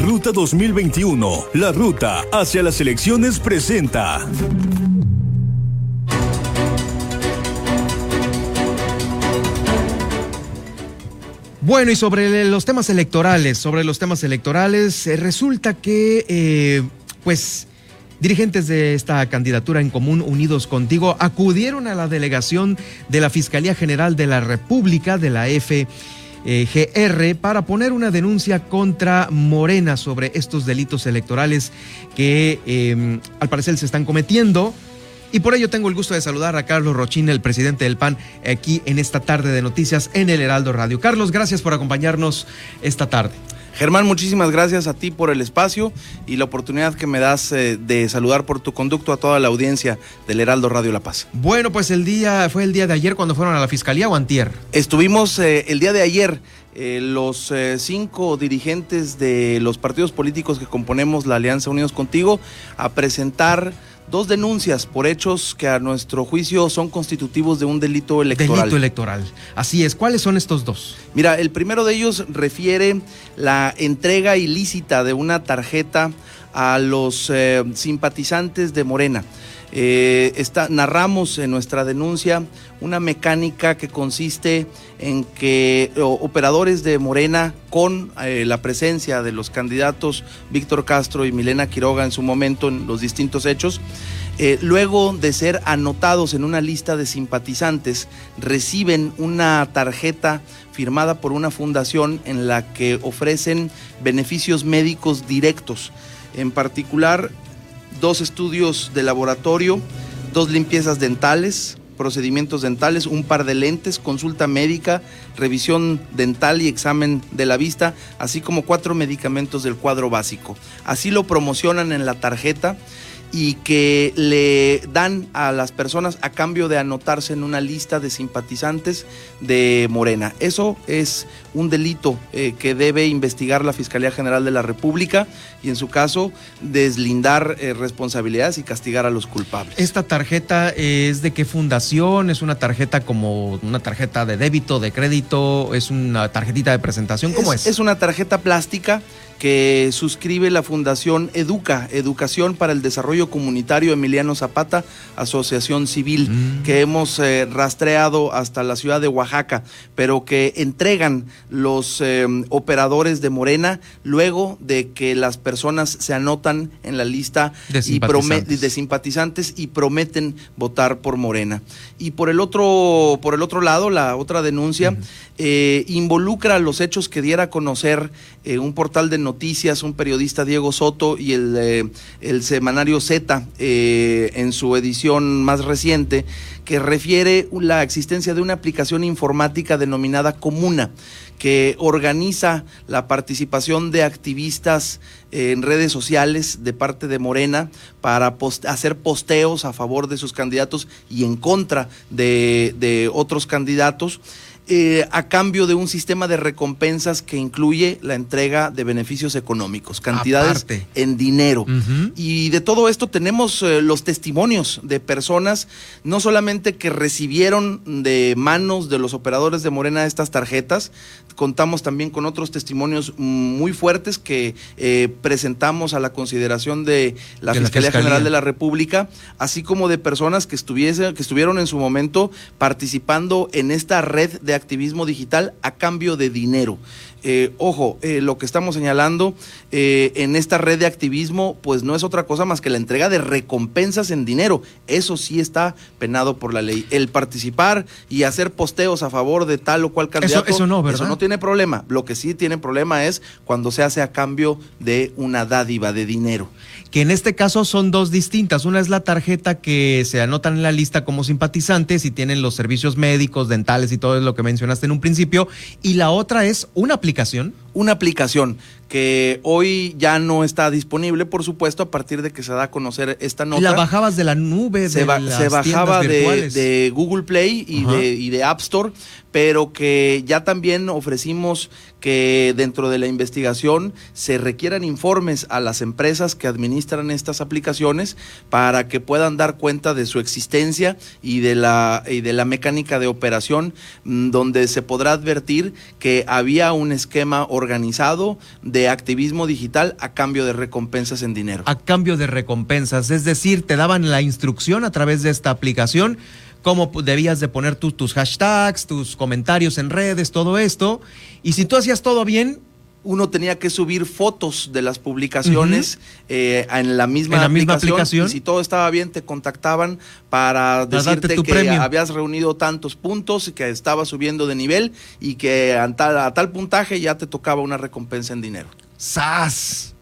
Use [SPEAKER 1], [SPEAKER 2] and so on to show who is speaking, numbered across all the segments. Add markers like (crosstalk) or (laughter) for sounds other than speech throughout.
[SPEAKER 1] Ruta 2021, la ruta hacia las elecciones presenta.
[SPEAKER 2] Bueno, y sobre los temas electorales, sobre los temas electorales, eh, resulta que, eh, pues, dirigentes de esta candidatura en común, Unidos Contigo, acudieron a la delegación de la Fiscalía General de la República, de la FGR, para poner una denuncia contra Morena sobre estos delitos electorales que eh, al parecer se están cometiendo. Y por ello tengo el gusto de saludar a Carlos Rochín, el presidente del PAN, aquí en esta tarde de noticias en el Heraldo Radio. Carlos, gracias por acompañarnos esta tarde.
[SPEAKER 3] Germán, muchísimas gracias a ti por el espacio y la oportunidad que me das eh, de saludar por tu conducto a toda la audiencia del Heraldo Radio La Paz.
[SPEAKER 2] Bueno, pues el día fue el día de ayer cuando fueron a la fiscalía o antier.
[SPEAKER 3] Estuvimos eh, el día de ayer eh, los cinco dirigentes de los partidos políticos que componemos la Alianza Unidos Contigo a presentar dos denuncias por hechos que a nuestro juicio son constitutivos de un delito electoral.
[SPEAKER 2] Delito electoral. Así es. ¿Cuáles son estos dos?
[SPEAKER 3] Mira, el primero de ellos refiere la entrega ilícita de una tarjeta a los eh, simpatizantes de Morena. Eh, narramos en nuestra denuncia una mecánica que consiste en que operadores de Morena, con eh, la presencia de los candidatos Víctor Castro y Milena Quiroga en su momento en los distintos hechos, luego de ser anotados en una lista de simpatizantes, reciben una tarjeta firmada por una fundación en la que ofrecen beneficios médicos directos. En particular, dos estudios de laboratorio, dos limpiezas dentales, procedimientos dentales, un par de lentes, consulta médica, revisión dental y examen de la vista, así como cuatro medicamentos del cuadro básico. Así lo promocionan en la tarjeta y que le dan a las personas a cambio de anotarse en una lista de simpatizantes de Morena. Eso es un delito eh, que debe investigar la Fiscalía General de la República y en su caso deslindar eh, responsabilidades y castigar a los culpables.
[SPEAKER 2] ¿Esta tarjeta es de qué fundación? ¿Es una tarjeta como una tarjeta de débito, de crédito? ¿Es una tarjetita de presentación? ¿Cómo es?
[SPEAKER 3] Es, una tarjeta plástica que suscribe la Fundación Educa, Educación para el Desarrollo Comunitario Emiliano Zapata, Asociación Civil, mm. que hemos eh, rastreado hasta la ciudad de Oaxaca, pero que entregan los eh, operadores de Morena luego de que las personas se anotan en la lista
[SPEAKER 2] de simpatizantes.
[SPEAKER 3] Y de simpatizantes y prometen votar por Morena. Y por el otro, por el otro lado, la otra denuncia eh, involucra los hechos que diera a conocer un portal de noticias, un periodista Diego Soto y el, el semanario Z en su edición más reciente, que refiere la existencia de una aplicación informática denominada Comuna, que organiza la participación de activistas en redes sociales de parte de Morena para hacer posteos a favor de sus candidatos y en contra de, de otros candidatos. Eh, a cambio de un sistema de recompensas que incluye la entrega de beneficios económicos, cantidades en dinero. Y de todo esto tenemos eh, los testimonios de personas, no solamente que recibieron de manos de los operadores de Morena estas tarjetas, contamos también con otros testimonios muy fuertes que eh, presentamos a la consideración de la, Fiscalía, General de la República, así como de personas que, estuviese, que estuvieron en su momento participando en esta red de activismo digital a cambio de dinero. Eh, ojo, eh, lo que estamos señalando eh, en esta red de activismo, pues no es otra cosa más que la entrega de recompensas en dinero. Eso sí está penado por la ley. El participar y hacer posteos a favor de tal o cual candidato.
[SPEAKER 2] Eso, no, ¿verdad?
[SPEAKER 3] Eso no tiene problema. Lo que sí tiene problema es cuando se hace a cambio de una dádiva de dinero.
[SPEAKER 2] Que en este caso son dos distintas. Una es la tarjeta que se anotan en la lista como simpatizantes y tienen los servicios médicos, dentales y todo lo que mencionaste en un principio. Y la otra es una aplicación comunicación?
[SPEAKER 3] Una aplicación que hoy ya no está disponible, por supuesto, a partir de que se da a conocer esta nota.
[SPEAKER 2] ¿La bajabas de la nube?
[SPEAKER 3] Se,
[SPEAKER 2] de
[SPEAKER 3] se bajaba de, Google Play y de, y de, App Store, pero que ya también ofrecimos que dentro de la investigación se requieran informes a las empresas que administran estas aplicaciones para que puedan dar cuenta de su existencia y de la, y de la mecánica de operación, mm, donde se podrá advertir que había un esquema organizado organizado de activismo digital a cambio de recompensas en dinero.
[SPEAKER 2] A cambio de recompensas, es decir, te daban la instrucción a través de esta aplicación cómo debías de poner tus hashtags, tus comentarios en redes, todo esto. Y si tú hacías todo bien,
[SPEAKER 3] uno tenía que subir fotos de las publicaciones eh, en la misma, aplicación, Y si todo estaba bien, te contactaban para, decirte que habías reunido tantos puntos y que estabas subiendo de nivel y que a tal, a tal puntaje ya te tocaba una recompensa en dinero.
[SPEAKER 2] ¡Sas!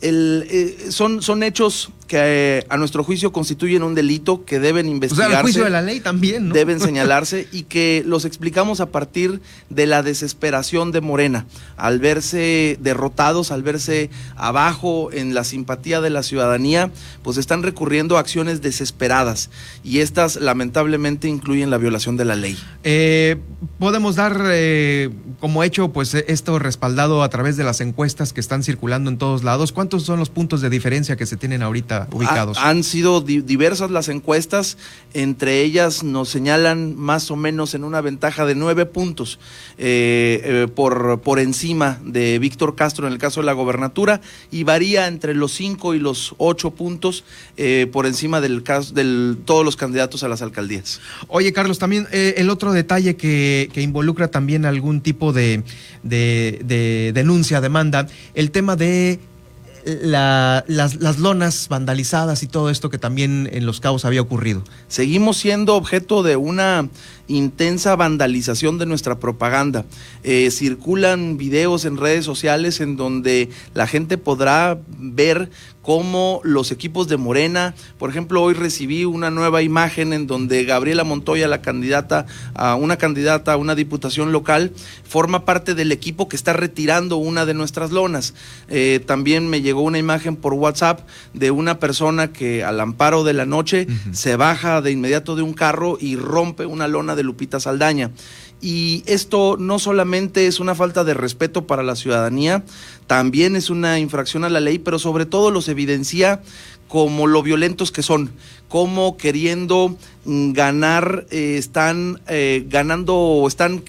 [SPEAKER 3] El, eh, son, son hechos que eh, a nuestro juicio constituyen un delito que deben investigarse. O
[SPEAKER 2] sea, juicio de la ley también, ¿no?
[SPEAKER 3] Deben (laughs) señalarse y que los explicamos a partir de la desesperación de Morena, al verse derrotados, al verse abajo en la simpatía de la ciudadanía, pues están recurriendo a acciones desesperadas y estas lamentablemente incluyen la violación de la ley.
[SPEAKER 2] Eh, podemos dar eh, como hecho, pues esto respaldado a través de las encuestas que están circulando en todos lados. ¿Cuántos son los puntos de diferencia que se tienen ahorita? Ubicados?
[SPEAKER 3] han sido diversas las encuestas, entre ellas nos señalan más o menos en una ventaja de nueve puntos eh, eh, por, por encima de Víctor Castro en el caso de la gobernatura y varía entre los cinco y los ocho puntos eh, por encima del caso de todos los candidatos a las alcaldías.
[SPEAKER 2] Oye, Carlos, también el otro detalle que, involucra también algún tipo de, de denuncia, demanda, el tema de las, lonas vandalizadas y todo esto que también en Los Cabos había ocurrido.
[SPEAKER 3] Seguimos siendo objeto de una intensa vandalización de nuestra propaganda. Eh, circulan videos en redes sociales en donde la gente podrá ver cómo los equipos de Morena, por ejemplo, hoy recibí una nueva imagen en donde Gabriela Montoya, la candidata a una candidata a una diputación local, forma parte del equipo que está retirando una de nuestras lonas. Eh, también me llegó una imagen por WhatsApp de una persona que al amparo de la noche se baja de inmediato de un carro y rompe una lona de Lupita Saldaña. Y esto no solamente es una falta de respeto para la ciudadanía, también es una infracción a la ley, pero sobre todo los evidencia como lo violentos que son, como queriendo mm, ganar, eh, están eh, ganando o están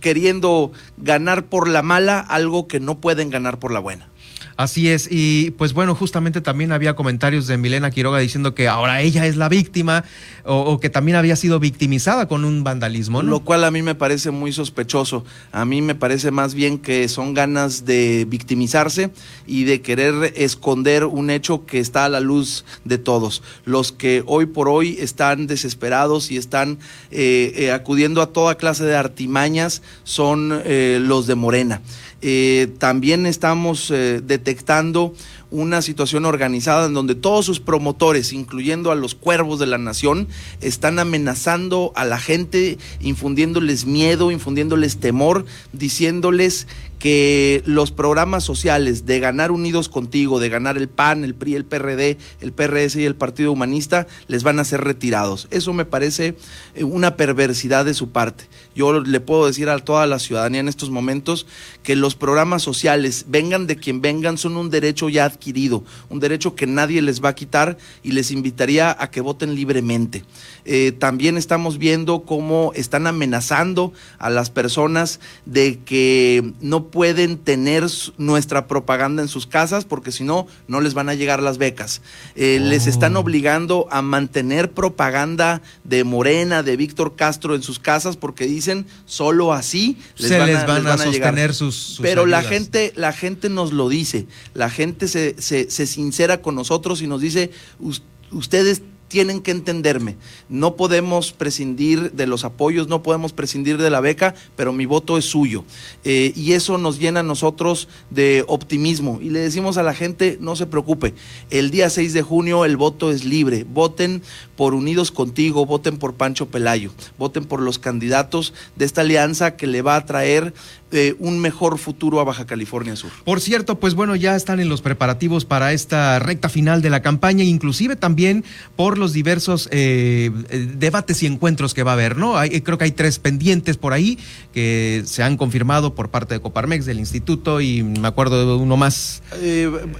[SPEAKER 3] queriendo ganar por la mala algo que no pueden ganar por la buena.
[SPEAKER 2] Así es, y pues bueno, justamente también había comentarios de Milena Quiroga diciendo que ahora ella es la víctima o, que también había sido victimizada con un vandalismo,
[SPEAKER 3] Lo cual a mí me parece muy sospechoso. A mí me parece más bien que son ganas de victimizarse y de querer esconder un hecho que está a la luz de todos. Los que hoy por hoy están desesperados y están eh, eh, acudiendo a toda clase de artimañas son eh, los de Morena. Eh, también estamos eh, detectando una situación organizada en donde todos sus promotores, incluyendo a los cuervos de la nación, están amenazando a la gente, infundiéndoles miedo, infundiéndoles temor, diciéndoles que los programas sociales de ganar unidos contigo, de ganar el PAN, el PRI, el PRD, el PRS y el Partido Humanista, les van a ser retirados. Eso me parece eh, una perversidad de su parte. Yo le puedo decir a toda la ciudadanía en estos momentos que los programas sociales, vengan de quien vengan, son un derecho ya adquirido, un derecho que nadie les va a quitar y les invitaría a que voten libremente. Eh, también estamos viendo cómo están amenazando a las personas de que no pueden tener nuestra propaganda en sus casas porque si no, no les van a llegar las becas. Eh, les están oh. obligando a mantener propaganda de Morena, de Víctor Castro en sus casas porque dicen solo así
[SPEAKER 2] les van, les van, a, sostener sus,
[SPEAKER 3] Pero la gente, la gente nos lo dice, la gente se, se, se sincera con nosotros y nos dice, ustedes tienen que entenderme. No podemos prescindir de los apoyos, no podemos prescindir de la beca, pero mi voto es suyo. Eh, y eso nos llena a nosotros de optimismo. Y le decimos a la gente, no se preocupe, el día 6 de junio el voto es libre. Voten por Unidos Contigo, voten por Pancho Pelayo, voten por los candidatos de esta alianza que le va a traer eh, un mejor futuro a Baja California Sur.
[SPEAKER 2] Por cierto, pues bueno, ya están en los preparativos para esta recta final de la campaña, inclusive también por los diversos eh, eh, debates y encuentros que va a haber, ¿no? Hay, creo que hay tres pendientes por ahí que se han confirmado por parte de Coparmex, del instituto, y me acuerdo de uno más.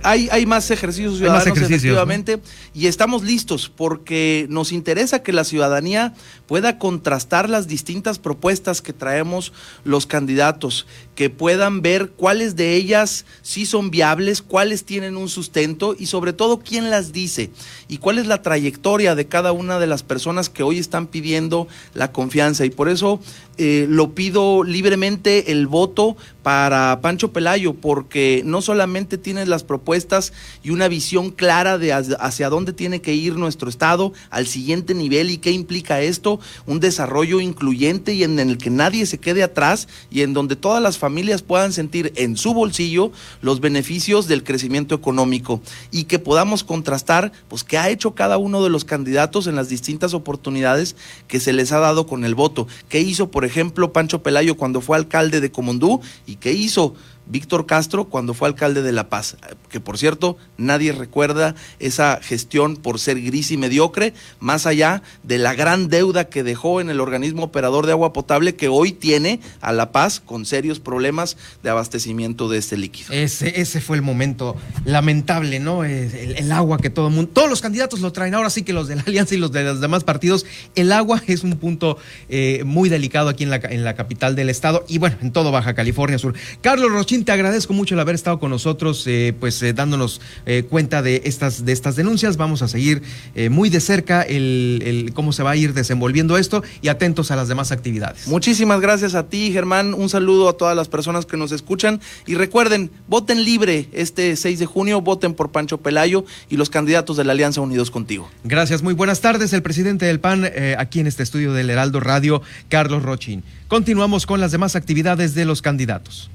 [SPEAKER 3] hay, hay más ejercicios ciudadanos, efectivamente, y estamos listos porque nos interesa que la ciudadanía pueda contrastar las distintas propuestas que traemos los candidatos que puedan ver cuáles de ellas sí son viables, cuáles tienen un sustento y sobre todo quién las dice y cuál es la trayectoria de cada una de las personas que hoy están pidiendo la confianza. Y por eso eh, lo pido libremente el voto para Pancho Pelayo, porque no solamente tienes las propuestas y una visión clara de hacia dónde tiene que ir nuestro Estado al siguiente nivel y qué implica esto, un desarrollo incluyente y en el que nadie se quede atrás y en donde todas las familias puedan sentir en su bolsillo los beneficios del crecimiento económico y que podamos contrastar pues qué ha hecho cada uno de los candidatos en las distintas oportunidades que se les ha dado con el voto, qué hizo por ejemplo Pancho Pelayo cuando fue alcalde de Comondú qué hizo Víctor Castro cuando fue alcalde de La Paz, que por cierto nadie recuerda esa gestión por ser gris y mediocre, más allá de la gran deuda que dejó en el organismo operador de agua potable que hoy tiene a La Paz con serios problemas de abastecimiento de este líquido.
[SPEAKER 2] Ese, fue el momento lamentable, ¿no? El, agua que todo el mundo, todos los candidatos lo traen, ahora sí que los de la Alianza y los de los demás partidos, el agua es un punto eh, muy delicado aquí en la, en la capital del estado y bueno, en todo Baja California Sur. Carlos Rochín te agradezco mucho el haber estado con nosotros, eh, pues eh, dándonos eh, cuenta de estas, de estas denuncias. Vamos a seguir muy de cerca el, cómo se va a ir desenvolviendo esto y atentos a las demás actividades.
[SPEAKER 3] Muchísimas gracias a ti, Germán. Un saludo a todas las personas que nos escuchan. Y recuerden, voten libre este 6 de junio, voten por Pancho Pelayo y los candidatos de la Alianza Unidos Contigo.
[SPEAKER 2] Gracias, muy buenas tardes. El presidente del PAN aquí en este estudio del Heraldo Radio, Carlos Rochín. Continuamos con las demás actividades de los candidatos.